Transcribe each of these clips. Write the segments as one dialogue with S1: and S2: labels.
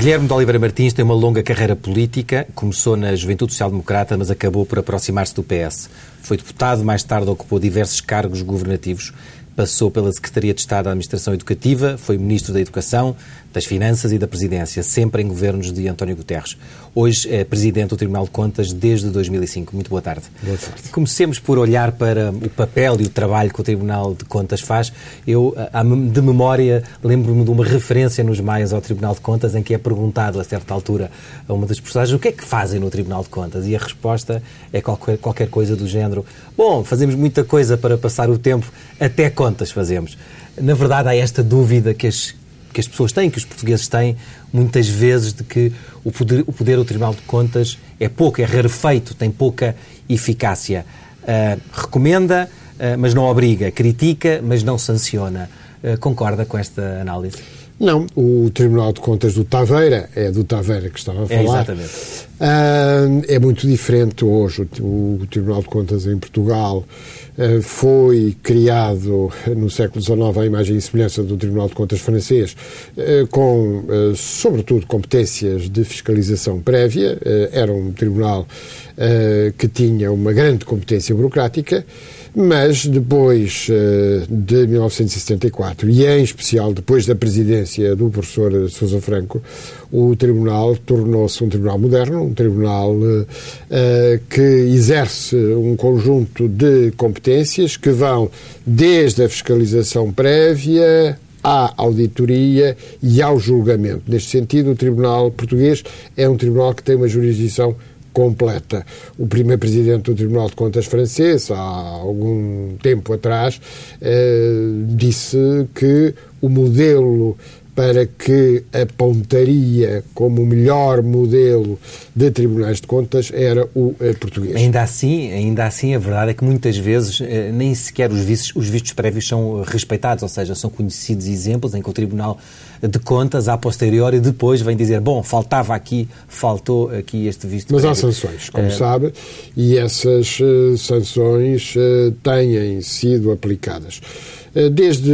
S1: Guilherme de Oliveira Martins tem uma longa carreira política. Começou na Juventude Social Democrata, mas acabou por aproximar-se do PS. Foi deputado, mais tarde ocupou diversos cargos governativos. Passou pela Secretaria de Estado da Administração Educativa, foi Ministro da Educação, das Finanças e da Presidência, sempre em governos de António Guterres. Hoje é Presidente do Tribunal de Contas desde 2005. Muito boa tarde.
S2: Boa tarde.
S1: Comecemos por olhar para o papel e o trabalho que o Tribunal de Contas faz. Eu, de memória, lembro-me de uma referência nos Maias ao Tribunal de Contas em que é perguntado, a certa altura, a uma das personagens o que é que fazem no Tribunal de Contas e a resposta é qualquer, qualquer coisa do género bom, fazemos muita coisa para passar o tempo, até contas fazemos. Na verdade, há esta dúvida que as, que as pessoas têm, que os portugueses têm, muitas vezes, de que o poder, o poder do Tribunal de Contas é pouco, é rarefeito, tem pouca eficácia. Uh, recomenda, uh, mas não obriga. Critica, mas não sanciona. Uh, concorda com esta análise?
S2: Não, o Tribunal de Contas do Taveira, é do Taveira que estava a falar.
S1: É, exatamente.
S2: É muito diferente hoje. O, o Tribunal de Contas em Portugal eh, foi criado no século XIX à imagem e semelhança do Tribunal de Contas francês, eh, com, sobretudo, competências de fiscalização prévia. Era um tribunal que tinha uma grande competência burocrática mas depois de 1974, e em especial depois da presidência do professor Sousa Franco, o Tribunal tornou-se um Tribunal moderno, um Tribunal uh, que exerce um conjunto de competências que vão desde a fiscalização prévia à auditoria e ao julgamento. Neste sentido, o Tribunal Português é um tribunal que tem uma jurisdição completa. O primeiro presidente do Tribunal de Contas francês, há algum tempo atrás, eh, disse que o modelo para que apontaria como o melhor modelo de tribunais de contas era o eh, português.
S1: Ainda assim, ainda assim, a verdade é que muitas vezes eh, nem sequer os vistos, os vistos prévios são respeitados, ou seja, são conhecidos exemplos em que o Tribunal de Contas, a posteriori, depois vem dizer, bom, faltava aqui, faltou aqui este visto
S2: Mas
S1: prévio.
S2: há sanções, como é... sabe, e essas sanções têm sido aplicadas. Eh, desde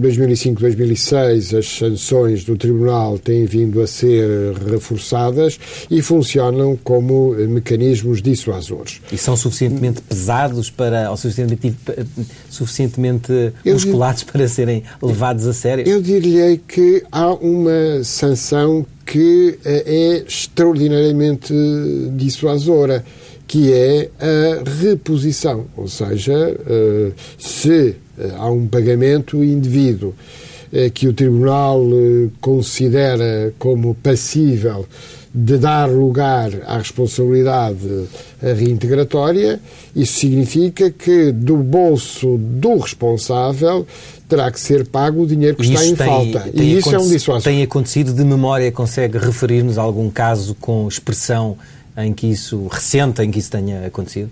S2: 2005, 2006, as sanções do Tribunal têm vindo a ser reforçadas e funcionam como eh, mecanismos dissuasores.
S1: E são suficientemente pesados para, ou suficientemente, suficientemente musculados para serem levados a sério?
S2: Eu diria que há uma sanção que eh, é extraordinariamente dissuasora, que é a reposição. Ou seja, se eh, há um pagamento indevido eh, que o Tribunal eh, considera como passível de dar lugar à responsabilidade reintegratória, isso significa que do bolso do responsável terá que ser pago o dinheiro que está em tem, falta.
S1: Tem e isso é um dissuasor. Tem acontecido de memória, consegue referir-nos a algum caso com expressão em que isso, recente, em que isso tenha acontecido?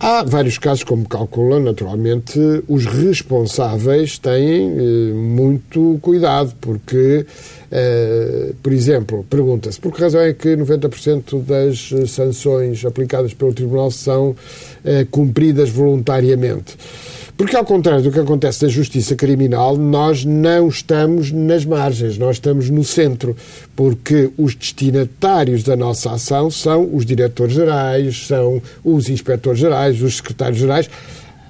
S2: Há vários casos, como calcula, naturalmente, os responsáveis têm eh, muito cuidado, porque, eh, por exemplo, pergunta-se por que razão é que 90% das sanções aplicadas pelo Tribunal são eh, cumpridas voluntariamente. Porque, ao contrário do que acontece na justiça criminal, nós não estamos nas margens, nós estamos no centro, porque os destinatários da nossa ação são os diretores-gerais, são os inspectores-gerais, os secretários-gerais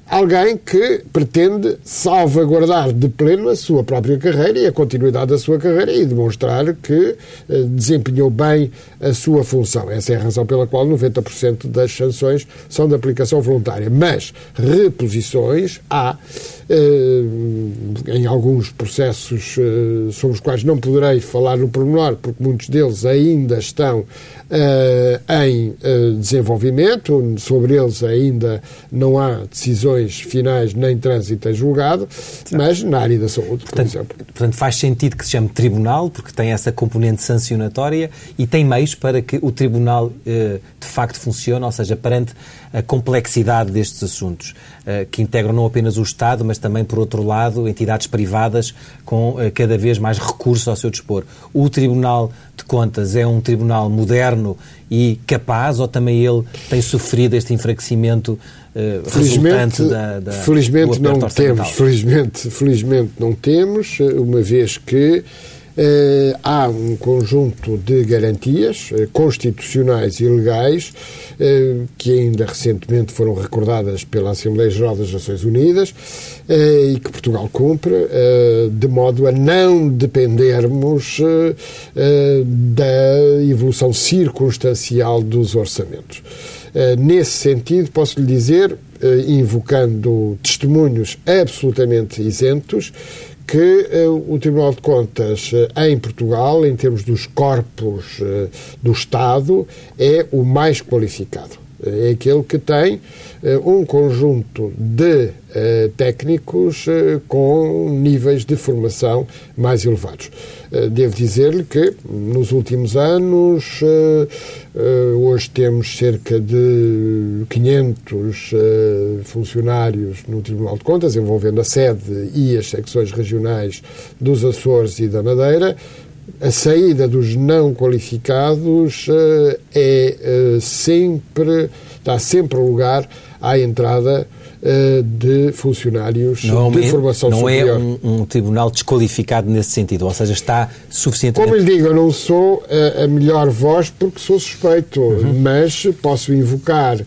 S2: alguém que pretende salvaguardar de pleno a sua própria carreira e a continuidade da sua carreira e demonstrar que eh, desempenhou bem a sua função. Essa é a razão pela qual 90% das sanções são de aplicação voluntária. Mas reposições há eh, em alguns processos eh, sobre os quais não poderei falar no pormenor, porque muitos deles ainda estão em desenvolvimento, sobre eles ainda não há decisões finais nem trânsito em julgado, mas na área da saúde, por
S1: portanto,
S2: exemplo.
S1: Portanto, faz sentido que se chame tribunal, porque tem essa componente sancionatória e tem meios para que o tribunal eh, de facto funcione, ou seja, perante a complexidade destes assuntos, eh, que integram não apenas o Estado, mas também, por outro lado, entidades privadas com eh, cada vez mais recursos ao seu dispor. O Tribunal de Contas é um tribunal moderno e capaz, ou também ele tem sofrido este enfraquecimento uh, felizmente, da, da,
S2: felizmente não temos, felizmente, felizmente não temos, uma vez que eh, há um conjunto de garantias eh, constitucionais e legais eh, que ainda recentemente foram recordadas pela Assembleia Geral das Nações Unidas e que Portugal cumpre, de modo a não dependermos da evolução circunstancial dos orçamentos. Nesse sentido, posso lhe dizer, invocando testemunhos absolutamente isentos, que uh, o Tribunal de Contas uh, em Portugal, em termos dos corpos uh, do Estado, é o mais qualificado. É aquele que tem um conjunto de técnicos com níveis de formação mais elevados. Devo dizer-lhe que nos últimos anos, hoje temos cerca de 500 funcionários no Tribunal de Contas, envolvendo a sede e as secções regionais dos Açores e da Madeira. A saída dos não qualificados é sempre, dá sempre lugar à entrada uh, de funcionários
S1: não,
S2: de formação
S1: não
S2: superior.
S1: Não é um, um, tribunal desqualificado nesse sentido, ou seja, está suficientemente...
S2: Como lhe digo, eu não sou a, a melhor voz porque sou suspeito, uhum. mas posso invocar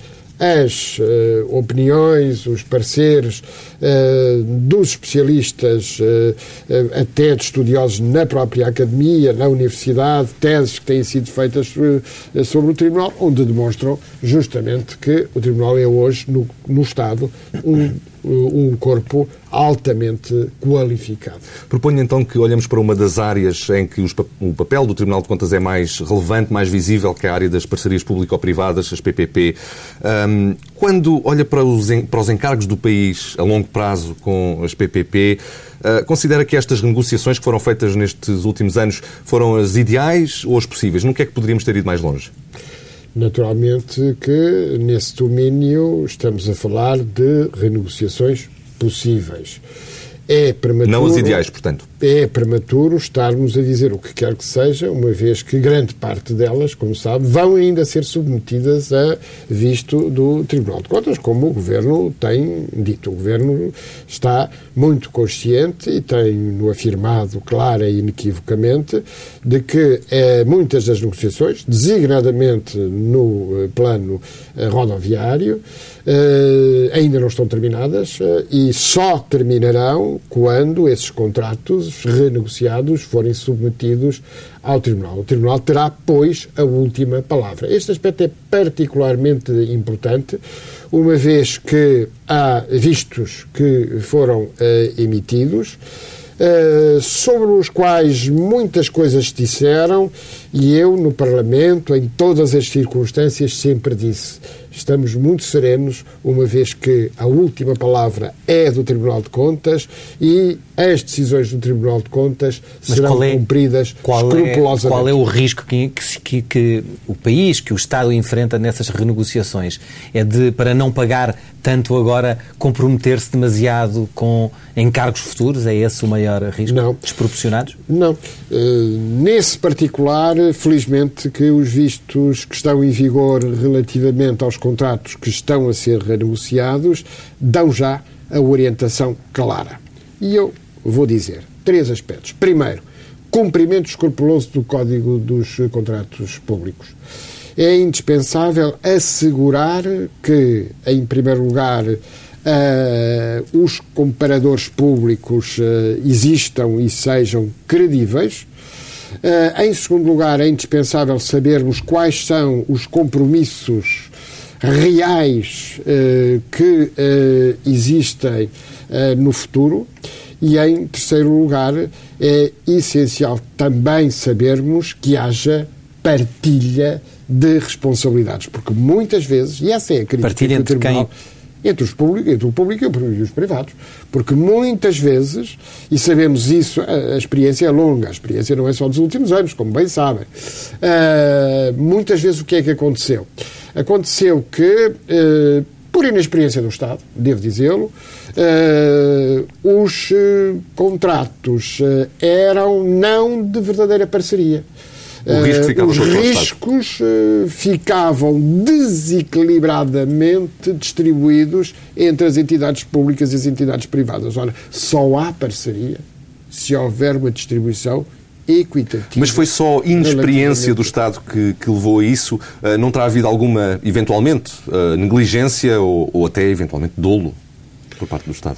S2: as uh, opiniões, os pareceres uh, dos especialistas, uh, até de estudiosos na própria academia, na universidade, teses que têm sido feitas sobre o Tribunal, onde demonstram justamente que o Tribunal é hoje, no, no Estado, um um corpo altamente qualificado.
S3: Proponho então que olhemos para uma das áreas em que o papel do Tribunal de Contas é mais relevante, mais visível, que é a área das parcerias público-privadas, as PPP. Um, quando olha para os, para os encargos do país a longo prazo com as PPP, uh, considera que estas negociações que foram feitas nestes últimos anos foram as ideais ou as possíveis? Nunca é que poderíamos ter ido mais longe?
S2: Naturalmente que nesse domínio estamos a falar de renegociações possíveis. É prematuro,
S3: Não as ideais, portanto.
S2: É prematuro estarmos a dizer o que quer que seja, uma vez que grande parte delas, como sabe, vão ainda ser submetidas a visto do Tribunal de Contas, como o Governo tem dito. O Governo está muito consciente e tem-no afirmado clara e inequivocamente de que eh, muitas das negociações, designadamente no eh, plano eh, rodoviário, ainda não estão terminadas uh, e só terminarão quando esses contratos renegociados forem submetidos ao Tribunal. O Tribunal terá, pois, a última palavra. Este aspecto é particularmente importante, uma vez que há vistos que foram uh, emitidos. Uh, sobre os quais muitas coisas se disseram e eu, no Parlamento, em todas as circunstâncias, sempre disse estamos muito serenos, uma vez que a última palavra é do Tribunal de Contas e as decisões do Tribunal de Contas Mas serão é, cumpridas qual escrupulosamente.
S1: É, qual é o risco que, que, que, o país, que o Estado enfrenta nessas renegociações? É de, para não pagar tanto agora, comprometer-se demasiado com encargos futuros? É esse o maior risco?
S2: Não.
S1: Desproporcionados?
S2: Não. Uh, nesse particular, felizmente que os vistos que estão em vigor relativamente aos contratos que estão a ser renegociados dão já a orientação clara. E eu vou dizer três aspectos. Primeiro, cumprimento escrupuloso do Código dos Contratos Públicos. É indispensável assegurar que, em primeiro lugar, uh, os comparadores públicos uh, existam e sejam credíveis. Uh, em segundo lugar, é indispensável sabermos quais são os compromissos reais uh, que uh, existem uh, no futuro. E, em terceiro lugar, é essencial também sabermos que haja partilha de responsabilidades, porque muitas vezes, e essa é a crítica
S1: partilha
S2: entre
S1: quem?
S2: Entre, os públicos, entre o público e os privados. Porque muitas vezes, e sabemos isso, a, a, experiência é longa, a experiência não é só dos últimos anos, como bem sabem, uh, muitas vezes o que é que aconteceu? Aconteceu que, eh, por inexperiência do Estado, devo dizê-lo, eh, os eh, contratos eram não de verdadeira parceria.
S3: Risco
S2: os riscos ficavam desequilibradamente distribuídos entre as entidades públicas e as entidades privadas. Ora, só há parceria se houver uma distribuição equitativo.
S3: Mas foi só inexperiência do Estado que, que levou a isso? Uh, não terá havido alguma, eventualmente, uh, negligência ou, ou, até, eventualmente, dolo por parte do Estado?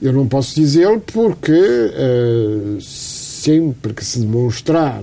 S2: Eu não posso dizê-lo porque uh, sempre que se demonstrar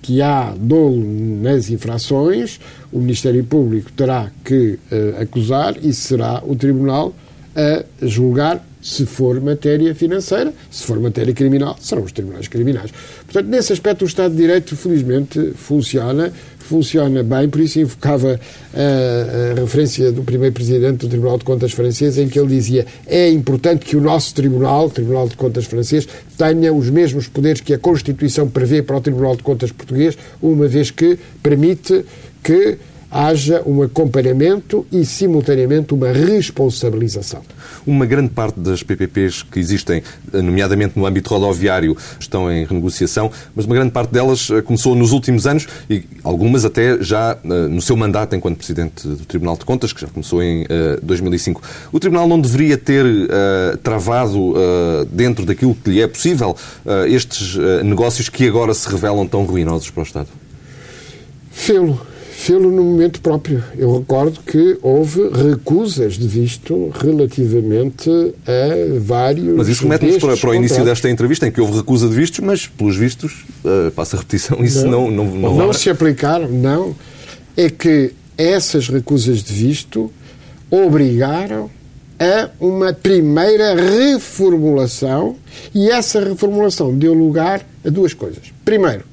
S2: que há dolo nas infrações, o Ministério Público terá que acusar e será o Tribunal a julgar se for matéria financeira, se for matéria criminal, serão os tribunais criminais. Portanto, nesse aspecto, o Estado de Direito, felizmente, funciona, funciona bem, por isso invocava a, a referência do primeiro presidente do Tribunal de Contas francês, em que ele dizia é importante que o nosso tribunal, o Tribunal de Contas francês, tenha os mesmos poderes que a Constituição prevê para o Tribunal de Contas português, uma vez que permite que haja um acompanhamento e, simultaneamente, uma responsabilização.
S3: Uma grande parte das PPPs que existem, nomeadamente no âmbito rodoviário, estão em renegociação, mas uma grande parte delas eh, começou nos últimos anos e algumas até já eh, no seu mandato enquanto Presidente do Tribunal de Contas, que já começou em 2005. Eh, o Tribunal não deveria ter travado, dentro daquilo que lhe é possível, estes negócios que agora se revelam tão ruinosos para o Estado?
S2: Fê-lo fê-lo no momento próprio. Eu recordo que houve recusas de visto relativamente a vários.
S3: Mas isso remete-nos para, para, o início desta entrevista, em que houve recusa de vistos, mas pelos vistos, uh, passa a repetição, isso não. Não,
S2: não, não, não se aplicaram, não. É que essas recusas de visto obrigaram a uma primeira reformulação e essa reformulação deu lugar a duas coisas. Primeiro,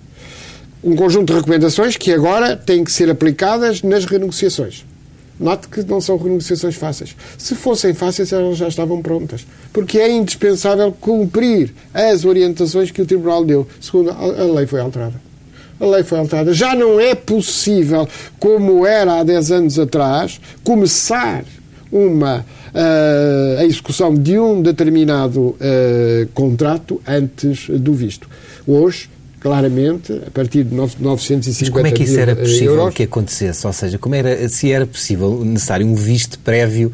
S2: um conjunto de recomendações que agora têm que ser aplicadas nas renegociações. Note que não são renegociações fáceis. Se fossem fáceis, elas já estavam prontas. Porque é indispensável cumprir as orientações que o Tribunal deu. Segundo, a lei foi alterada. A lei foi alterada. Já não é possível, como era há 10 anos atrás, começar uma uh, a execução de um determinado uh, contrato antes do visto. Hoje, claramente, a partir de 950 Mas
S1: como é que isso era possível euros, que acontecesse? Ou seja, como era, se era possível, necessário um visto prévio,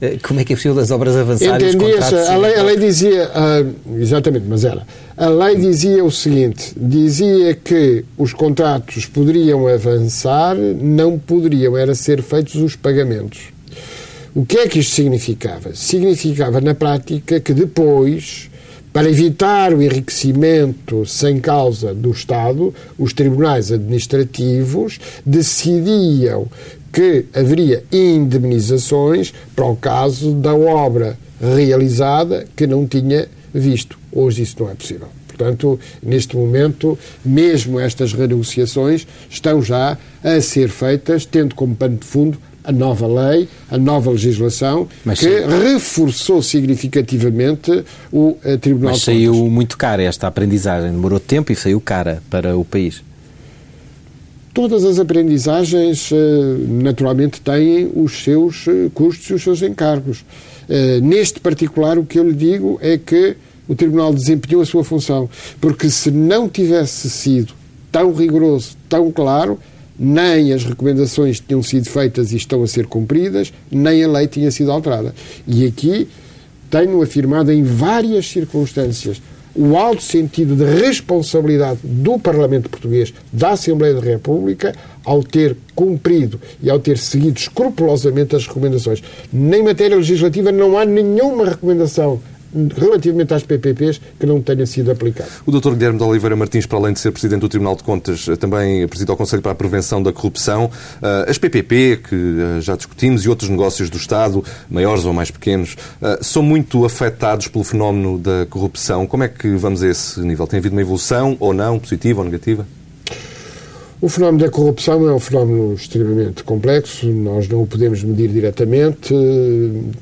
S1: eh, como é que é possível as obras avançarem?
S2: Entendia-se, a a lei dizia, uh, exatamente, mas era, a lei dizia o seguinte, dizia que os contratos poderiam avançar, não poderiam, era ser feitos os pagamentos. O que é que isto significava? Significava, na prática, que depois para evitar o enriquecimento sem causa do Estado, os tribunais administrativos decidiam que haveria indemnizações para o caso da obra realizada que não tinha visto. Hoje isso não é possível. Portanto, neste momento, mesmo estas renegociações estão já a ser feitas, tendo como pano de fundo a nova lei, a nova legislação, Mas que sim. reforçou significativamente o uh, Tribunal
S1: Mas saiu muito cara esta aprendizagem, demorou tempo e saiu cara para o país.
S2: Todas as aprendizagens, uh, naturalmente, têm os seus uh, custos e os seus encargos. neste particular, o que eu lhe digo é que o Tribunal desempenhou a sua função, porque se não tivesse sido tão rigoroso, tão claro, nem as recomendações tinham sido feitas e estão a ser cumpridas, nem a lei tinha sido alterada. E aqui tenho afirmado em várias circunstâncias o alto sentido de responsabilidade do Parlamento Português, da Assembleia da República, ao ter cumprido e ao ter seguido escrupulosamente as recomendações. Nem matéria legislativa não há nenhuma recomendação relativamente às PPPs que não tenha sido aplicado.
S3: O Dr. Guilherme de Oliveira Martins, para além de ser Presidente do Tribunal de Contas, eh, também preside ao Conselho para a Prevenção da Corrupção. Eh, as PPP, que eh, já discutimos, e outros negócios do Estado, maiores ou mais pequenos, são muito afetados pelo fenómeno da corrupção. Como é que vamos a esse nível? Tem havido uma evolução ou não, positiva ou negativa?
S2: O fenómeno da corrupção é um fenómeno extremamente complexo, nós não o podemos medir diretamente,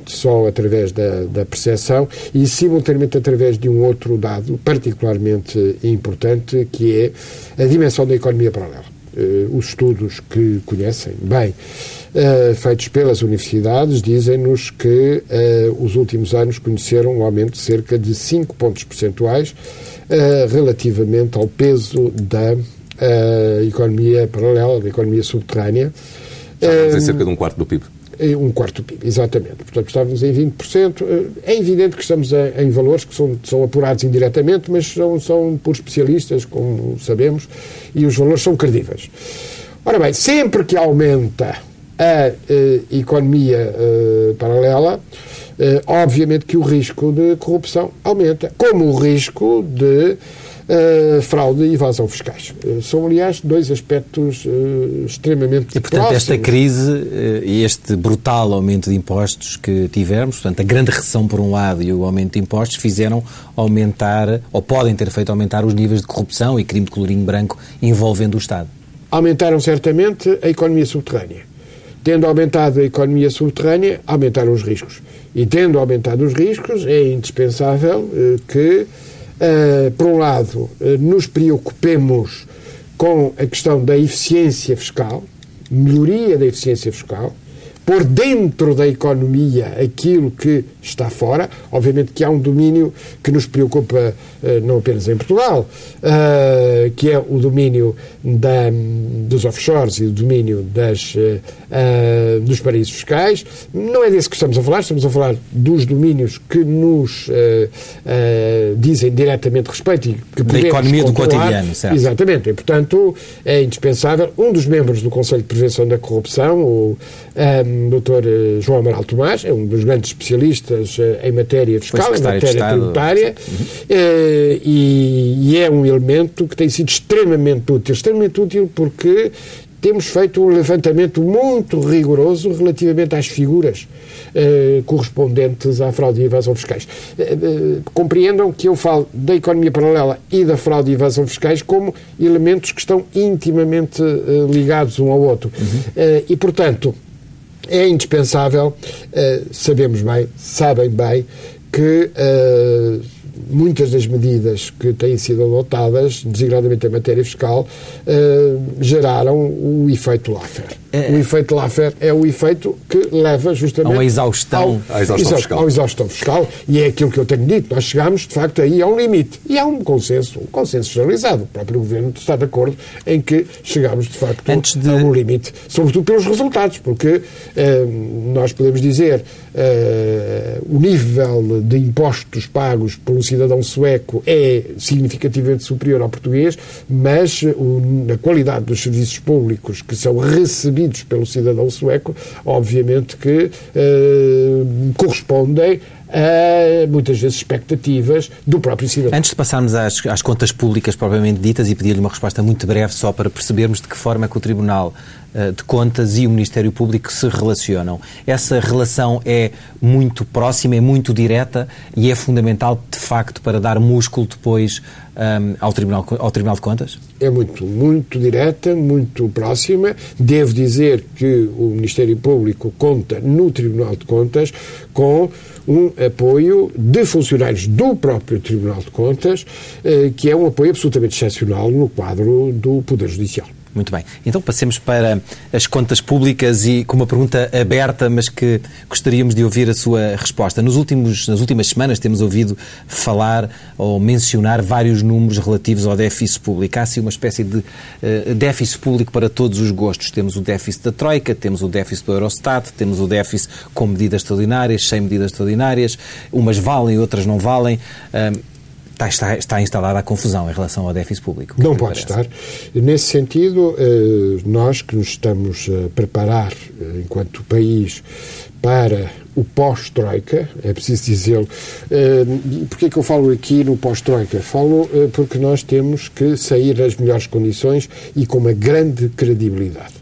S2: só através da, da percepção e, simultaneamente, através de um outro dado particularmente importante, que é a dimensão da economia paralela. Uh, os estudos que conhecem bem, uh, feitos pelas universidades, dizem-nos que uh, os últimos anos conheceram um aumento de cerca de 5 pontos percentuais relativamente ao peso da a economia paralela, a economia subterrânea.
S3: Já em cerca de um quarto do PIB.
S2: Um quarto do PIB, exatamente. Portanto, estávamos em 20%. É evidente que estamos em valores que são, são apurados indiretamente, mas são, são por especialistas, como sabemos, e os valores são credíveis. Ora bem, sempre que aumenta a uh, economia uh, paralela, uh, obviamente que o risco de corrupção aumenta, como o risco de fraude e evasão fiscais. são, aliás, dois aspectos extremamente
S1: E, portanto,
S2: próximos.
S1: esta crise e este brutal aumento de impostos que tivemos, portanto, a grande recessão por um lado e o aumento de impostos fizeram aumentar, ou podem ter feito aumentar os níveis de corrupção e crime de colorinho branco envolvendo o Estado.
S2: Aumentaram certamente a economia subterrânea tendo aumentado a economia subterrânea, aumentaram os riscos. E tendo aumentado os riscos, é indispensável eh, que, eh, por um lado, eh, nos preocupemos com a questão da eficiência fiscal, melhoria da eficiência fiscal, pôr dentro da economia aquilo que está fora. Obviamente que há um domínio que nos preocupa eh, não apenas em Portugal, uh, que é o domínio da, dos offshores e o domínio das, uh, dos paraísos fiscais. Não é desse que estamos a falar, estamos a falar dos domínios que nos dizem diretamente respeito e que
S1: Da economia do cotidiano, certo?
S2: Exatamente. E, portanto, é indispensável. Um dos membros do Conselho de Prevenção da Corrupção, o um, Dr. João Amaral Tomás, é um dos grandes especialistas em matéria fiscal, em matéria tributária. Uhum e, e, é um elemento que tem sido extremamente útil. Extremamente útil porque temos feito um levantamento muito rigoroso relativamente às figuras eh, correspondentes à fraude e evasão fiscais. Eh, eh, compreendam que eu falo da economia paralela e da fraude e evasão fiscais como elementos que estão intimamente ligados um ao outro. Uhum. e, portanto, é indispensável, sabemos bem, sabem bem, que muitas das medidas que têm sido adotadas, designadamente em matéria fiscal, eh, geraram o efeito Laffer. É, o efeito Laffer é o efeito que leva justamente
S1: a uma exaustão,
S3: ao, exaustão fiscal.
S2: ao exaustão fiscal. E é aquilo que eu tenho dito. Nós chegamos, de facto, aí a um limite. E há um consenso, um consenso generalizado. O próprio Governo está de acordo em que chegamos, de facto, de... a um limite. Sobretudo pelos resultados, porque eh, nós podemos dizer eh, o nível de impostos pagos pelo cidadão sueco é significativamente superior ao português, mas o, a qualidade dos serviços públicos que são recebidos pelo cidadão sueco, obviamente que eh, correspondem a, muitas vezes, expectativas do próprio cidadão.
S1: Antes de passarmos às, às contas públicas propriamente ditas e pedir-lhe uma resposta muito breve só para percebermos de que forma é que o Tribunal uh, de Contas e o Ministério Público se relacionam. Essa relação é muito próxima, é muito direta e é fundamental, de facto, para dar músculo depois um, ao, Tribunal, ao Tribunal de Contas?
S2: É muito, muito direta, muito próxima. Devo dizer que o Ministério Público conta no Tribunal de Contas com um apoio de funcionários do próprio Tribunal de Contas, eh, que é um apoio absolutamente excepcional no quadro do Poder Judicial.
S1: Muito bem. Então passemos para as contas públicas e com uma pergunta aberta, mas que gostaríamos de ouvir a sua resposta. Nos últimos, nas últimas semanas temos ouvido falar ou mencionar vários números relativos ao déficit público. Há assim uma espécie de uh, déficit público para todos os gostos. Temos o déficit da Troika, temos o déficit do Eurostat, temos o déficit com medidas extraordinárias, sem medidas extraordinárias. Umas valem, outras não valem. Uh, está, está, está instalada a confusão em relação ao déficit público.
S2: Não é pode estar. Nesse sentido, eh, nós que nos estamos a preparar eh, enquanto país para o pós-Troika, é preciso dizê-lo. Eh, porquê é que eu falo aqui no pós-Troika? Falo porque nós temos que sair nas melhores condições e com uma grande credibilidade.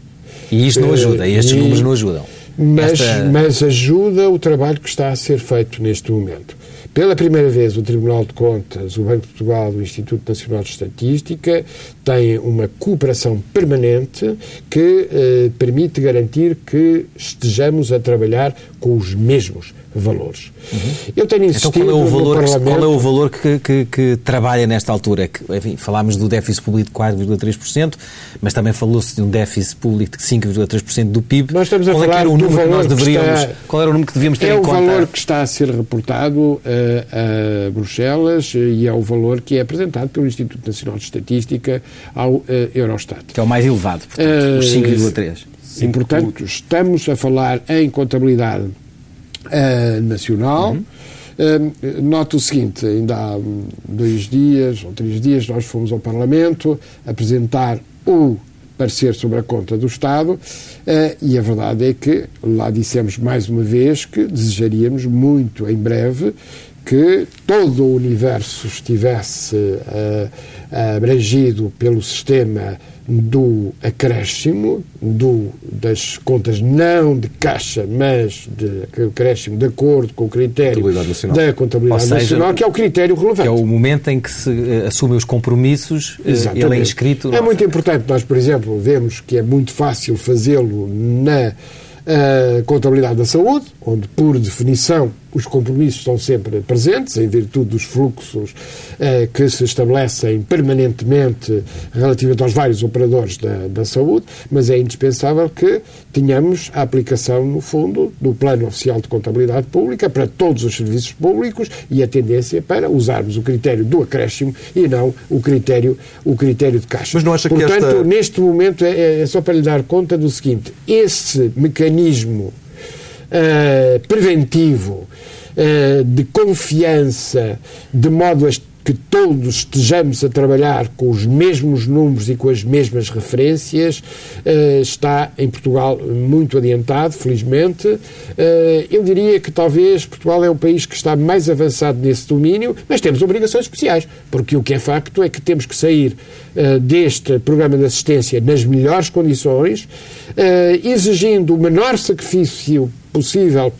S1: E isto não ajuda, estes e, números não ajudam.
S2: Mas, Esta... mas ajuda o trabalho que está a ser feito neste momento. Pela primeira vez, o Tribunal de Contas, o Banco de Portugal o Instituto Nacional de Estatística têm uma cooperação permanente que eh, permite garantir que estejamos a trabalhar com os mesmos valores. Uhum.
S1: Eu tenho insistido então, qual é o valor, Parlamento... Qual é o valor que, que, que trabalha nesta altura? Que, enfim, falámos do déficit público de 4,3%, mas também falou-se de um déficit público de 5,3% do PIB.
S2: Nós estamos a qual é falar é
S1: era o número que nós deveríamos,
S2: está...
S1: Qual era o número que devíamos ter
S2: é
S1: em conta?
S2: É o valor que está a ser reportado uh, a Bruxelas uh, e é o valor que é apresentado pelo Instituto Nacional de Estatística ao uh, Eurostat.
S1: Que é o mais elevado, portanto, os 5,3%.
S2: Sim, e, portanto, estamos a falar em contabilidade uh, nacional. Uhum. Uh, noto o seguinte: ainda há dois dias ou três dias nós fomos ao Parlamento apresentar o parecer sobre a conta do Estado uh, e a verdade é que lá dissemos mais uma vez que desejaríamos muito em breve que todo o universo estivesse uh, abrangido pelo sistema do acréscimo, do, das contas não de caixa, mas de acréscimo de acordo com o critério da contabilidade seja, nacional, que é o critério relevante. Que
S1: é o momento em que se uh, assumem os compromissos, uh, ele é inscrito.
S2: É muito importante. Nós, por exemplo, vemos que é muito fácil fazê-lo na uh, contabilidade da saúde, onde, por definição, os compromissos estão sempre presentes, em virtude dos fluxos eh, que se estabelecem permanentemente relativamente aos vários operadores da, da saúde, mas é indispensável que tenhamos a aplicação, no fundo, do Plano Oficial de Contabilidade Pública para todos os serviços públicos e a tendência para usarmos o critério do acréscimo e não o critério, o critério de caixa.
S3: Mas não acha
S2: Portanto,
S3: que esta...
S2: neste momento, é, é só para lhe dar conta do seguinte: esse mecanismo preventivo, uh, de confiança, de modo a que todos estejamos a trabalhar com os mesmos números e com as mesmas referências, uh, está em Portugal muito adiantado, felizmente. Uh, eu diria que talvez Portugal é o país que está mais avançado nesse domínio, mas temos obrigações especiais, porque o que é facto é que temos que sair uh, deste programa de assistência nas melhores condições, exigindo o menor sacrifício possível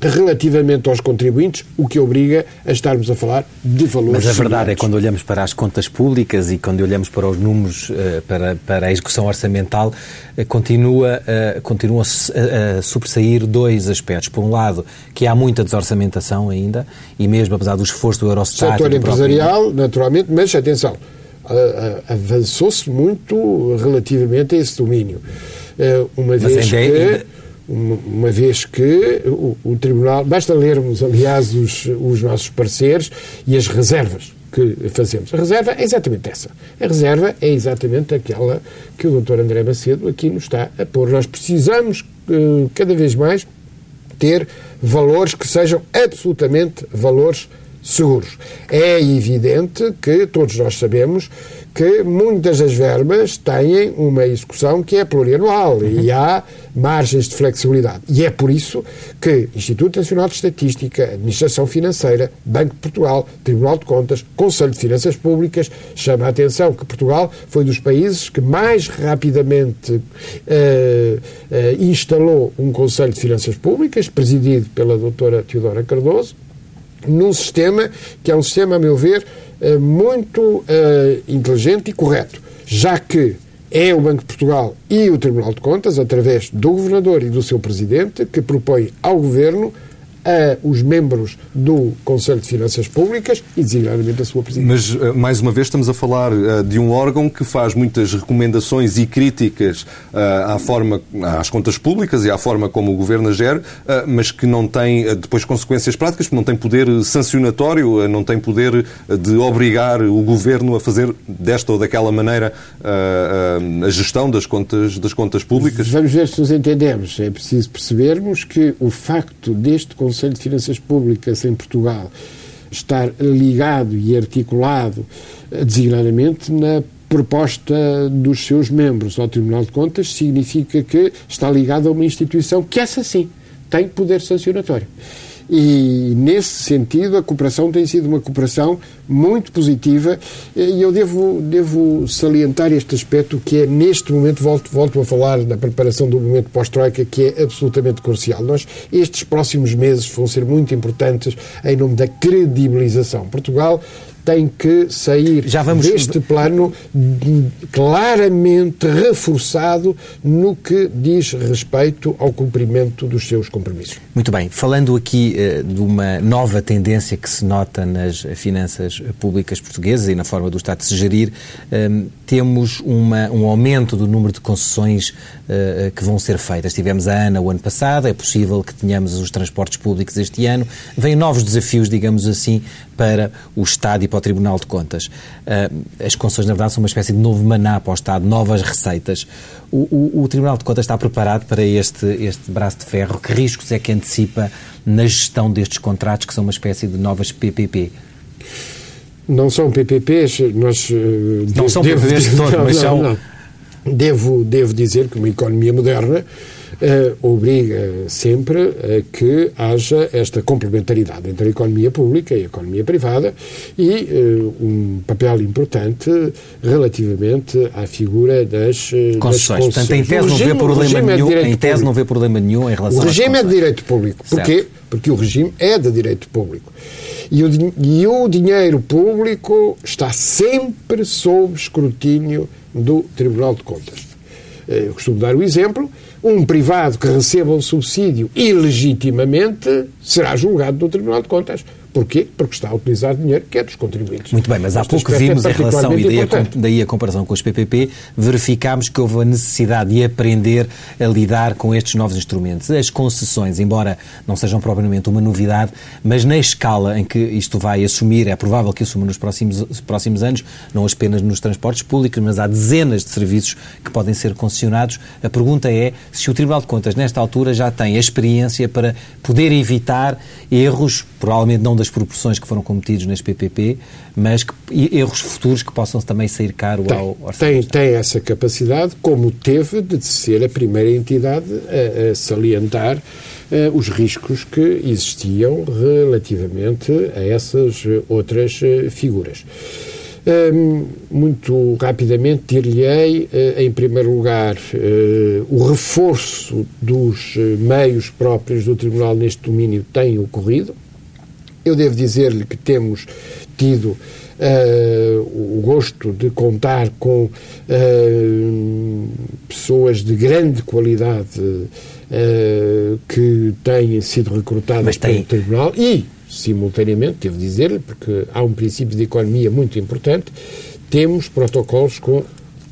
S2: relativamente aos contribuintes, o que obriga a estarmos a falar de valores
S1: Mas a verdade é quando olhamos para as contas públicas e quando olhamos para os números, eh, para, para a execução orçamental, eh, continua, eh, continua a sobressair dois aspectos. Por um lado, que há muita desorçamentação ainda, e mesmo apesar do esforço do Eurostat...
S2: Setor empresarial, próprio... naturalmente, mas atenção, avançou-se muito relativamente a esse domínio. Uma vez que... Ainda uma, vez que o, o, Tribunal. Basta lermos, aliás, os, os nossos pareceres e as reservas que fazemos. A reserva é exatamente essa. A reserva é exatamente aquela que o Dr. André Macedo aqui nos está a pôr. Nós precisamos, uh, cada vez mais, ter valores que sejam absolutamente valores seguros. É evidente que todos nós sabemos que muitas das verbas têm uma execução que é plurianual uhum. e há margens de flexibilidade. E é por isso que Instituto Nacional de Estatística, Administração Financeira, Banco de Portugal, Tribunal de Contas, Conselho de Finanças Públicas chama a atenção que Portugal foi dos países que mais rapidamente uh, uh, instalou um Conselho de Finanças Públicas, presidido pela doutora Teodora Cardoso, num sistema que é um sistema, a meu ver, uh, muito inteligente e correto, já que é o Banco de Portugal e o Tribunal de Contas, através do Governador e do seu Presidente, que propõe ao Governo a os membros do Conselho de Finanças Públicas e designadamente a sua presidência.
S3: Mas, eh, mais uma vez, estamos a falar uh, de um órgão que faz muitas recomendações e críticas uh, à forma, às contas públicas e à forma como o Governo gera, mas que não tem depois consequências práticas, não tem poder sancionatório, não tem poder de obrigar o Governo a fazer desta ou daquela maneira a gestão das contas, das contas públicas.
S2: Vamos ver se nos entendemos. É preciso percebermos que o facto deste Conselho Conselho de Finanças Públicas em Portugal estar ligado e articulado eh, designadamente na proposta dos seus membros ao Tribunal de Contas significa que está ligado a uma instituição que essa sim tem poder sancionatório. E, nesse sentido, a cooperação tem sido uma cooperação muito positiva e eu devo, devo salientar este aspecto que é, neste momento, volto, volto a falar da preparação do momento pós-Troika, que é absolutamente crucial. Nós, estes próximos meses vão ser muito importantes em nome da credibilização. Portugal tem que sair vamos... deste plano claramente reforçado no que diz respeito ao cumprimento dos seus compromissos.
S1: Muito bem. Falando aqui uh, de uma nova tendência que se nota nas finanças públicas portuguesas e na forma do Estado de se gerir, uh, temos uma, um aumento do número de concessões uh, que vão ser feitas. Tivemos a ANA o ano passado, é possível que tenhamos os transportes públicos este ano. Vêm novos desafios, digamos assim, para o Estado e para o Tribunal de Contas. As concessões, na verdade, são uma espécie de novo maná para o Estado, novas receitas. O, o, o Tribunal de Contas está preparado para este, este braço de ferro? Que riscos é que antecipa na gestão destes contratos, que são uma espécie de novas PPP?
S2: Não são PPPs, nós...
S1: Não são PPPs de todo, mas são... Não, não.
S2: Devo, devo dizer que uma economia moderna uh, obriga sempre a que haja esta complementaridade entre a economia pública e a economia privada e uh, um papel importante relativamente à figura das,
S1: concessões. Das Portanto, em tese, não vê problema nenhum, é em tese não vê problema nenhum em relação
S2: O regime é de direito público. Porquê? Certo. Porque o regime é de direito público. E o, e o dinheiro público está sempre sob escrutínio do Tribunal de Contas. Eu costumo dar o exemplo um privado que receba um subsídio ilegitimamente será julgado no Tribunal de Contas. Porquê? Porque está a utilizar dinheiro que é dos contribuintes.
S1: Muito bem, mas há pouco vimos é em relação, e daí a, daí a, comparação com os PPP, verificámos que houve a necessidade de aprender a lidar com estes novos instrumentos. As concessões, embora não sejam propriamente uma novidade, mas na escala em que isto vai assumir, é provável que assuma nos próximos, próximos anos, não apenas nos transportes públicos, mas há dezenas de serviços que podem ser concessionados. A pergunta é se o Tribunal de Contas, nesta altura, já tem a experiência para poder evitar erros, provavelmente não das das proporções que foram cometidos neste PPP, mas que, erros futuros que possam também sair caro
S2: tem,
S1: ao
S2: orçamento. Tem, tem essa capacidade, como teve de ser a primeira entidade a, a salientar uh, os riscos que existiam relativamente a essas outras uh, figuras. Um, muito rapidamente dir-lhe-ei, uh, em primeiro lugar, uh, o reforço dos meios próprios do Tribunal neste domínio tem ocorrido. Eu devo dizer-lhe que temos tido uh, o gosto de contar com uh, pessoas de grande qualidade uh, que têm sido recrutadas pelo Tribunal e, simultaneamente, devo dizer-lhe, porque há um princípio de economia muito importante, temos protocolos com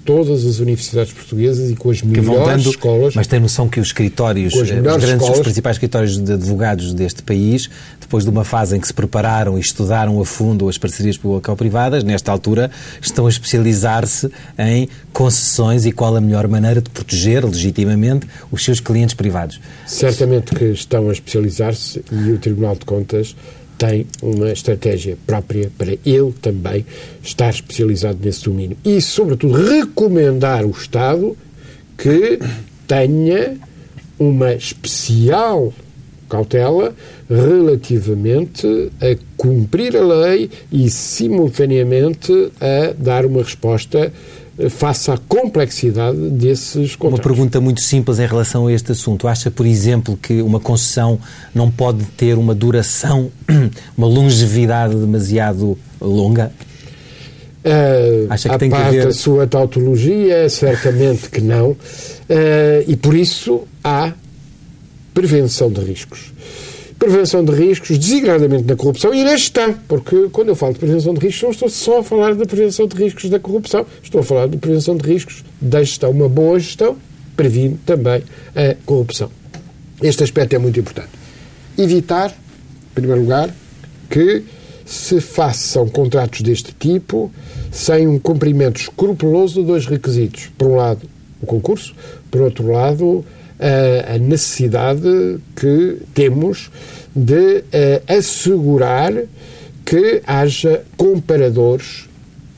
S2: todas as universidades portuguesas e com as melhores dando, escolas.
S1: Mas tem noção que os escritórios, os, grandes, escolas, os principais escritórios de advogados deste país, depois de uma fase em que se prepararam e estudaram a fundo as parcerias público-privadas, nesta altura estão a especializar-se em concessões e qual a melhor maneira de proteger legitimamente os seus clientes privados.
S2: Certamente que estão a especializar-se e o Tribunal de Contas tem uma estratégia própria para ele também estar especializado nesse domínio. E, sobretudo, recomendar o Estado que tenha uma especial cautela relativamente a cumprir a lei e, simultaneamente, a dar uma resposta face à complexidade desses contratos.
S1: Uma pergunta muito simples em relação a este assunto. Acha, por exemplo, que uma concessão não pode ter uma duração, uma longevidade demasiado longa?
S2: Uh, Acha que a tem parte que haver... da sua tautologia, certamente que não. Uh, e por isso há prevenção de riscos prevenção de riscos, designadamente na corrupção e na gestão, porque quando eu falo de prevenção de riscos, não estou só a falar da prevenção de riscos da corrupção, estou a falar de prevenção de riscos da gestão. Uma boa gestão previne também a corrupção. Este aspecto é muito importante. Evitar, em primeiro lugar, que se façam contratos deste tipo sem um cumprimento escrupuloso de dois requisitos. Por um lado, o concurso, por outro lado, a necessidade que temos de assegurar que haja comparadores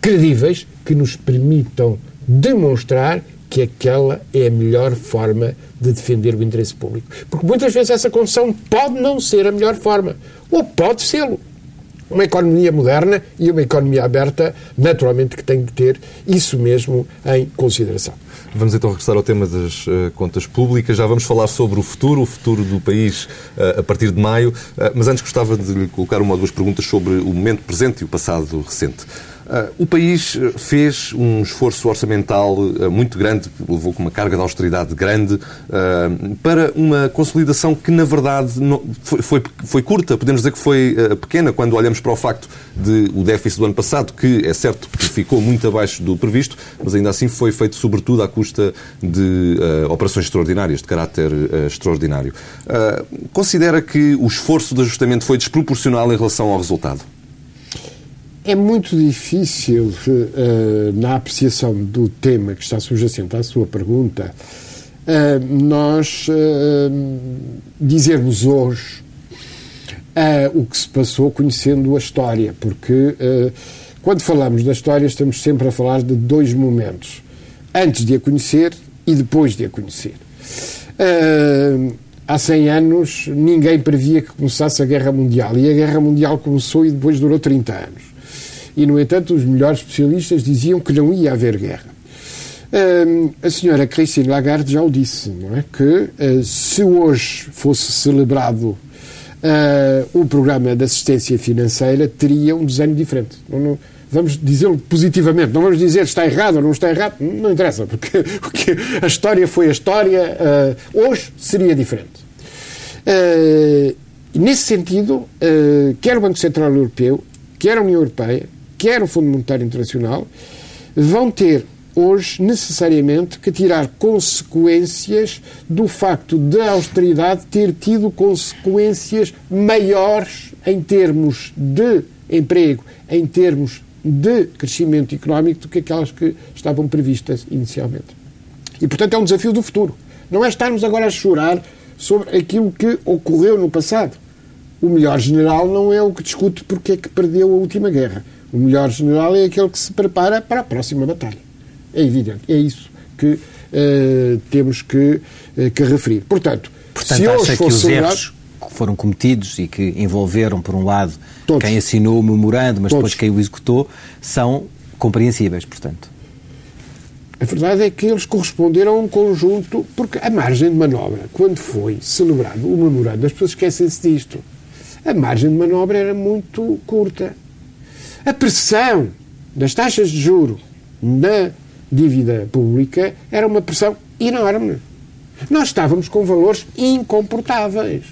S2: credíveis que nos permitam demonstrar que aquela é a melhor forma de defender o interesse público. Porque muitas vezes essa concessão pode não ser a melhor forma, ou pode ser-lo. Uma economia moderna e uma economia aberta, naturalmente, que tem que ter isso mesmo em consideração.
S3: Vamos então regressar ao tema das uh, contas públicas. Já vamos falar sobre o futuro, o futuro do país uh, a partir de maio. Uh, mas antes gostava de lhe colocar uma ou duas perguntas sobre o momento presente e o passado recente. Uh, o país uh, fez um esforço orçamental uh, muito grande, levou com uma carga de austeridade grande, para uma consolidação que, na verdade, foi, foi, foi, curta. Podemos dizer que foi pequena quando olhamos para o facto de o déficit do ano passado, que é certo que ficou muito abaixo do previsto, mas ainda assim foi feito sobretudo à custa de operações extraordinárias, de caráter extraordinário. considera que o esforço de ajustamento foi desproporcional em relação ao resultado?
S2: É muito difícil, uh, na apreciação do tema que está subjacente à sua pergunta, uh, nós uh, dizermos hoje o que se passou conhecendo a história, porque quando falamos da história estamos sempre a falar de dois momentos: antes de a conhecer e depois de a conhecer. há 100 anos ninguém previa que começasse a Guerra Mundial e a Guerra Mundial começou e depois durou 30 anos e, no entanto, os melhores especialistas diziam que não ia haver guerra. Uh, a senhora Christine Lagarde já o disse, não é? Que uh, se hoje fosse celebrado uh, o programa de assistência financeira, teria um desenho diferente. Não, não, vamos dizê-lo positivamente, não vamos dizer está errado ou não está errado, não interessa, porque, porque a história foi a história, hoje seria diferente. nesse sentido, quer o Banco Central Europeu, quer a União Europeia, quer o Fundo Monetário Internacional, vão ter hoje necessariamente que tirar consequências do facto da austeridade ter tido consequências maiores em termos de emprego, em termos de crescimento económico do que aquelas que estavam previstas inicialmente. E, portanto, é um desafio do futuro. Não é estarmos agora a chorar sobre aquilo que ocorreu no passado. O melhor general não é o que discute porque é que perdeu a última guerra o melhor general é aquele que se prepara para a próxima batalha. É evidente. É isso que uh, temos que, uh, que referir. Portanto,
S1: Portanto se acha que os erros que foram cometidos e que envolveram, por um lado, todos. quem assinou o memorando, mas todos. depois quem o executou, são compreensíveis, portanto.
S2: A verdade é que eles corresponderam a um conjunto, porque a margem de manobra, quando foi celebrado o memorando, as pessoas esquecem-se disto. A margem de manobra era muito curta. A pressão das taxas de juro na dívida pública era uma pressão enorme. Nós estávamos com valores incomportáveis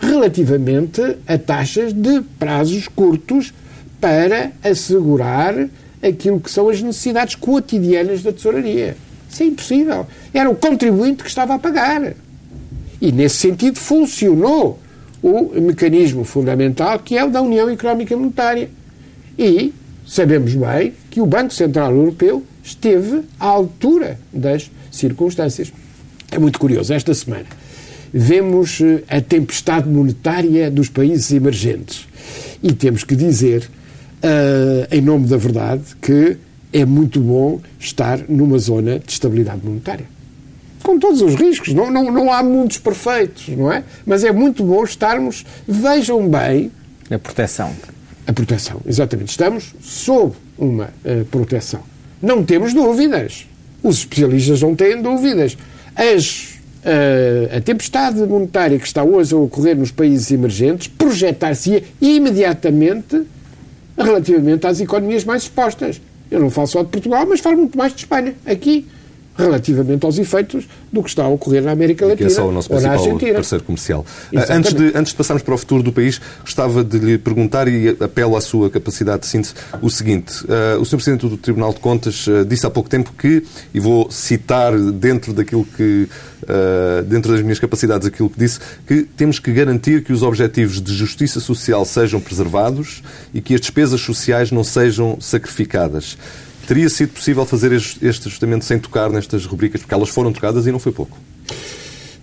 S2: relativamente a taxas de prazos curtos para assegurar aquilo que são as necessidades cotidianas da tesouraria. Isso é impossível. Era o contribuinte que estava a pagar. E, nesse sentido, funcionou o mecanismo fundamental que é o da União Económica Monetária e sabemos bem que o Banco Central Europeu esteve à altura das circunstâncias. É muito curioso, esta semana vemos eh, a tempestade monetária dos países emergentes e temos que dizer, uh, em nome da verdade, que é muito bom estar numa zona de estabilidade monetária. Com todos os riscos, não, não, não há mundos perfeitos, não é? Mas é muito bom estarmos, vejam bem.
S1: A proteção.
S2: A proteção, exatamente. Estamos sob uma uh, proteção. Não temos dúvidas. Os especialistas não têm dúvidas. As, uh, a tempestade monetária que está hoje a ocorrer nos países emergentes projetar-se imediatamente relativamente às economias mais expostas. Eu não falo só de Portugal, mas falo muito mais de Espanha. Aqui, relativamente aos efeitos do que está a ocorrer na América Latina que é só o nosso principal
S3: parceiro comercial. Ah, antes de, antes de passarmos para o futuro do país, gostava de lhe perguntar e apelo à sua capacidade de síntese o seguinte. Uh, o Sr. Presidente do Tribunal de Contas uh, disse há pouco tempo que, e vou citar dentro daquilo que Uh, dentro das minhas capacidades, aquilo que disse, que temos que garantir que os objetivos de justiça social sejam preservados e que as despesas sociais não sejam sacrificadas. Teria sido possível fazer este ajustamento sem tocar nestas rubricas, porque elas foram tocadas e não foi pouco?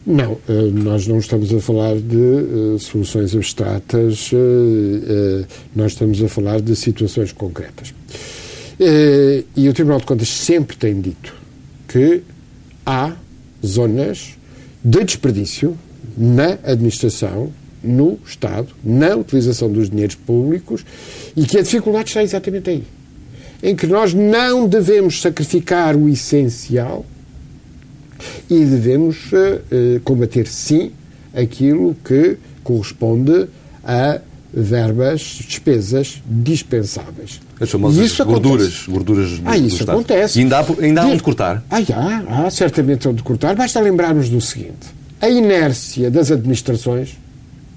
S2: Não, eh, nós não estamos a falar de uh, soluções abstratas, uh, nós estamos a falar de situações concretas. e o Tribunal de Contas sempre tem dito que há zonas de desperdício na administração, no Estado, na utilização dos dinheiros públicos e que a dificuldade está exatamente aí em que nós não devemos sacrificar o essencial e devemos uh, combater, sim, aquilo que corresponde a verbas, despesas dispensáveis.
S3: As famosas isso gorduras, acontece. gorduras
S2: do, ah, isso
S3: do
S2: acontece.
S3: E ainda há, ainda há onde cortar?
S2: Ah, há, há certamente onde cortar. Basta lembrarmos do seguinte. A inércia das administrações,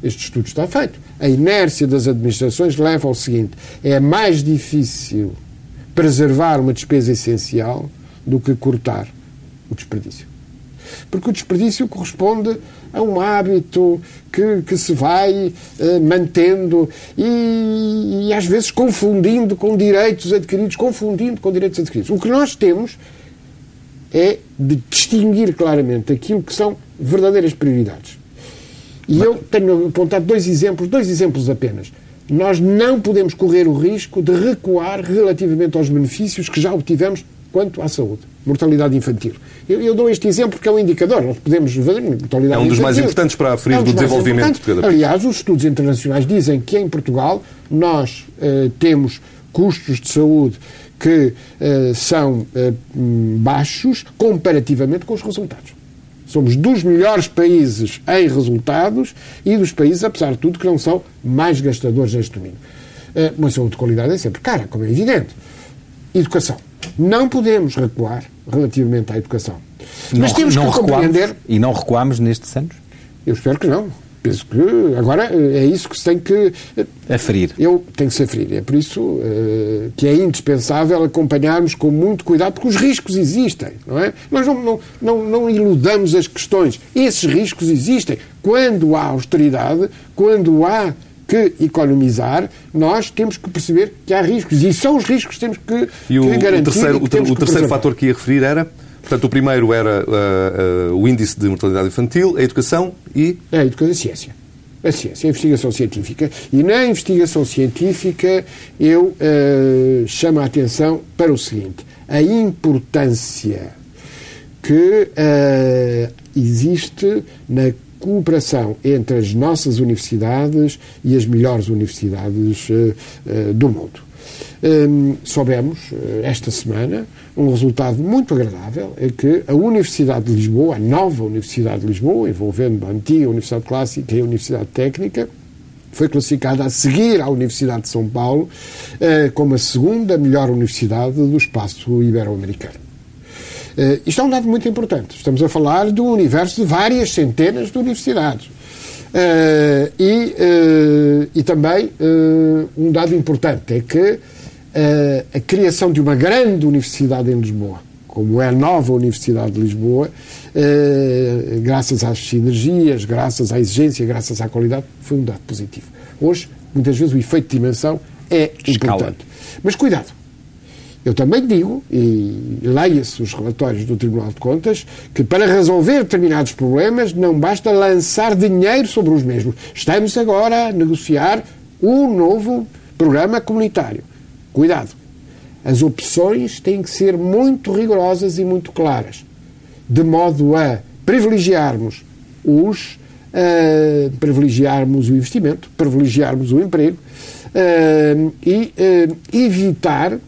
S2: este estudo está feito, a inércia das administrações leva ao seguinte, é mais difícil preservar uma despesa essencial do que cortar o desperdício. Porque o desperdício corresponde a um hábito que, que se vai uh, mantendo e, e, às vezes confundindo com direitos adquiridos, confundindo com direitos adquiridos. O que nós temos é de distinguir claramente aquilo que são verdadeiras prioridades. E Mas... eu tenho apontado dois exemplos, dois exemplos apenas. Nós não podemos correr o risco de recuar relativamente aos benefícios que já obtivemos quanto à saúde, mortalidade infantil. Eu, eu, dou este exemplo porque é um indicador. Nós podemos ver mortalidade
S3: É um dos
S2: infantil.
S3: mais importantes para aferir é um do desenvolvimento de cada
S2: país. Aliás, os estudos internacionais dizem que em Portugal nós eh, temos custos de saúde que eh, são eh, baixos comparativamente com os resultados. Somos dos melhores países em resultados e dos países, apesar de tudo, que não são mais gastadores neste domínio. Uma saúde de qualidade é sempre cara, como é evidente. Educação. Não podemos recuar relativamente à educação.
S1: Não, Mas temos que compreender. E não recuamos nestes anos?
S2: Eu espero que não. Penso que agora eh, é isso que se tem que.
S1: Eh, aferir.
S2: Eu tenho que se aferir. É por isso uh, que é indispensável acompanharmos com muito cuidado, porque os riscos existem, não é? Nós não, não, não, não iludamos as questões. Esses riscos existem. Quando há austeridade, quando há que economizar, nós temos que perceber que há riscos. E são os riscos que temos que,
S3: e o,
S2: que garantir.
S3: O terceiro,
S2: o,
S3: o terceiro fator que ia referir era? Portanto, o primeiro era uh, uh, o índice de mortalidade infantil, a educação e.
S2: A educação e a ciência. A ciência, a investigação científica. E na investigação científica eu uh, chamo a atenção para o seguinte: a importância que existe na cooperação entre as nossas universidades e as melhores universidades do mundo. Um, soubemos, esta semana, um resultado muito agradável é que a Universidade de Lisboa, a nova Universidade de Lisboa, envolvendo a antiga Universidade Clássica e a Universidade Técnica, foi classificada a seguir à Universidade de São Paulo eh, como a segunda melhor universidade do espaço ibero-americano. Eh, isto é um dado muito importante. Estamos a falar do universo de várias centenas de universidades. Uh, e, uh, e também um dado importante é que a criação de uma grande universidade em Lisboa, como é a nova Universidade de Lisboa, graças às sinergias, graças à exigência, graças à qualidade, foi um dado positivo. Hoje, muitas vezes, o efeito de dimensão é Escala. importante. Mas cuidado, eu também digo, e leia-se os relatórios do Tribunal de Contas, que para resolver determinados problemas não basta lançar dinheiro sobre os mesmos. Estamos agora a negociar um novo programa comunitário. Cuidado. As opções têm que ser muito rigorosas e muito claras, de modo a privilegiarmos os uh, privilegiarmos o investimento, privilegiarmos o emprego uh, e uh, evitar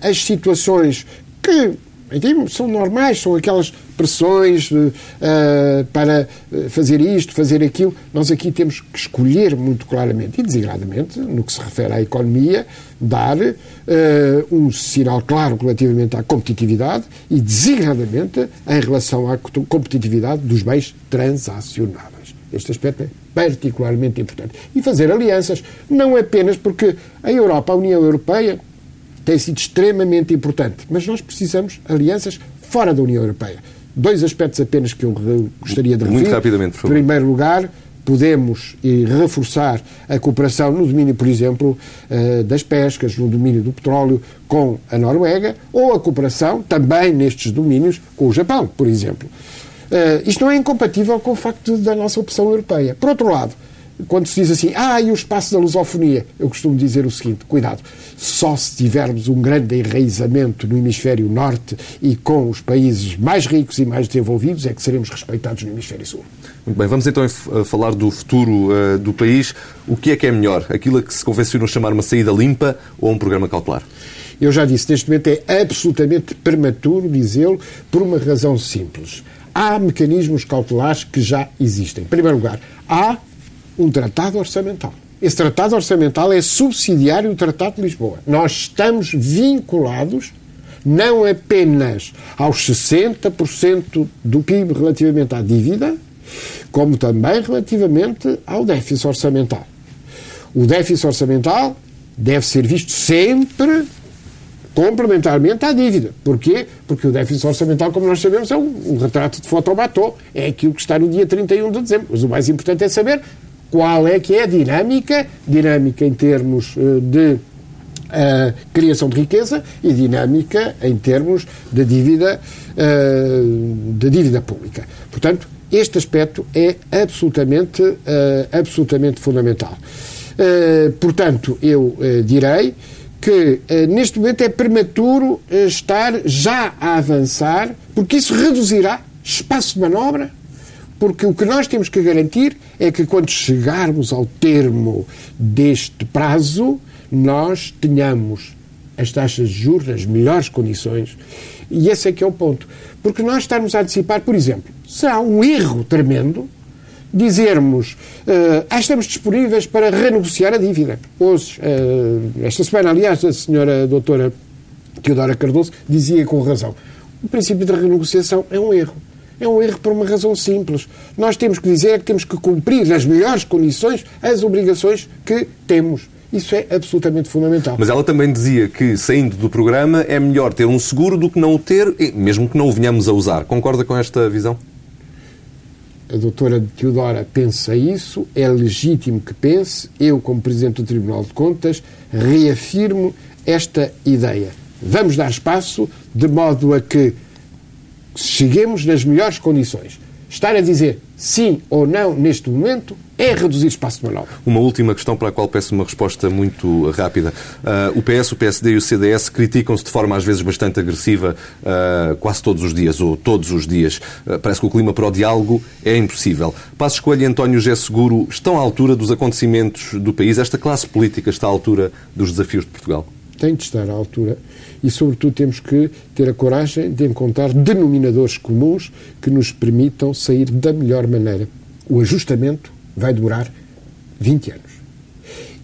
S2: as situações que enfim, são normais, são aquelas pressões uh, para fazer isto, fazer aquilo. Nós aqui temos que escolher muito claramente e desigradamente, no que se refere à economia, dar uh, um sinal claro relativamente à competitividade e desigradamente em relação à competitividade dos bens transacionáveis. Este aspecto é particularmente importante. E fazer alianças, não apenas porque a Europa, a União Europeia, tem sido extremamente importante. Mas nós precisamos alianças fora da União Europeia. Dois aspectos apenas que eu gostaria de referir.
S3: Muito rapidamente, por favor.
S2: Em primeiro lugar, podemos reforçar a cooperação no domínio, por exemplo, eh, das pescas, no domínio do petróleo com a Noruega, ou a cooperação também nestes domínios com o Japão, por exemplo. Eh, isto não é incompatível com o facto da nossa opção europeia. Por outro lado, quando se diz assim, ah, e o espaço da lusofonia, eu costumo dizer o seguinte: cuidado, só se tivermos um grande enraizamento no hemisfério norte e com os países mais ricos e mais desenvolvidos é que seremos respeitados no hemisfério sul.
S3: Muito bem, vamos então falar do futuro uh, do país. O que é que é melhor? Aquilo a que se convencionou chamar uma saída limpa ou um programa cautelar?
S2: Eu já disse, neste momento é absolutamente prematuro dizê-lo por uma razão simples. Há mecanismos cautelares que já existem. Em primeiro lugar, há um tratado orçamental. Esse tratado orçamental é subsidiário do Tratado de Lisboa. Nós estamos vinculados não apenas aos 60% do PIB relativamente à dívida, como também relativamente ao déficit orçamental. O déficit orçamental deve ser visto sempre complementarmente à dívida. Porquê? Porque o déficit orçamental, como nós sabemos, é um, um retrato de fotobatô. É aquilo que está no dia 31 de dezembro. Mas o mais importante é saber qual é que é a dinâmica, dinâmica em termos uh, de uh, criação de riqueza e dinâmica em termos de dívida, uh, de dívida pública. Portanto, este aspecto é absolutamente, absolutamente fundamental. portanto, eu direi que neste momento é prematuro estar já a avançar, porque isso reduzirá espaço de manobra porque o que nós temos que garantir é que quando chegarmos ao termo deste prazo, nós tenhamos as taxas de juros nas melhores condições. E esse é que é o ponto. Porque nós estarmos a antecipar, por exemplo, será um erro tremendo dizermos uh, ah, estamos disponíveis para renegociar a dívida. Hoje, uh, esta semana, aliás, a senhora doutora Teodora Cardoso dizia com razão o princípio da renegociação é um erro. É um erro por uma razão simples. Nós temos que dizer que temos que cumprir nas melhores condições as obrigações que temos. Isso é absolutamente fundamental.
S3: Mas ela também dizia que, saindo do programa, é melhor ter um seguro do que não o ter, mesmo que não o venhamos a usar. Concorda com esta visão?
S2: A doutora Teodora pensa isso, é legítimo que pense. Eu, como Presidente do Tribunal de Contas, reafirmo esta ideia. Vamos dar espaço de modo a que cheguemos nas melhores condições. Estar a dizer sim ou não neste momento é reduzir espaço de manobra.
S3: Uma última questão para a qual peço uma resposta muito rápida. Uh, o PS, o PSD e o CDS criticam-se de forma às vezes bastante agressiva uh, quase todos os dias, ou todos os dias. Uh, parece que o clima para o diálogo é impossível. Passo Escolha e António José Seguro estão à altura dos acontecimentos do país? Esta classe política está à altura dos desafios de Portugal?
S2: Tem de estar à altura e, sobretudo, temos que ter a coragem de encontrar denominadores comuns que nos permitam sair da melhor maneira. O ajustamento vai demorar 20 anos.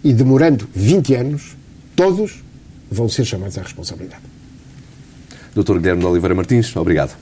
S2: E demorando 20 anos, todos vão ser chamados à responsabilidade.
S3: Dr. Guilherme de Oliveira Martins, obrigado.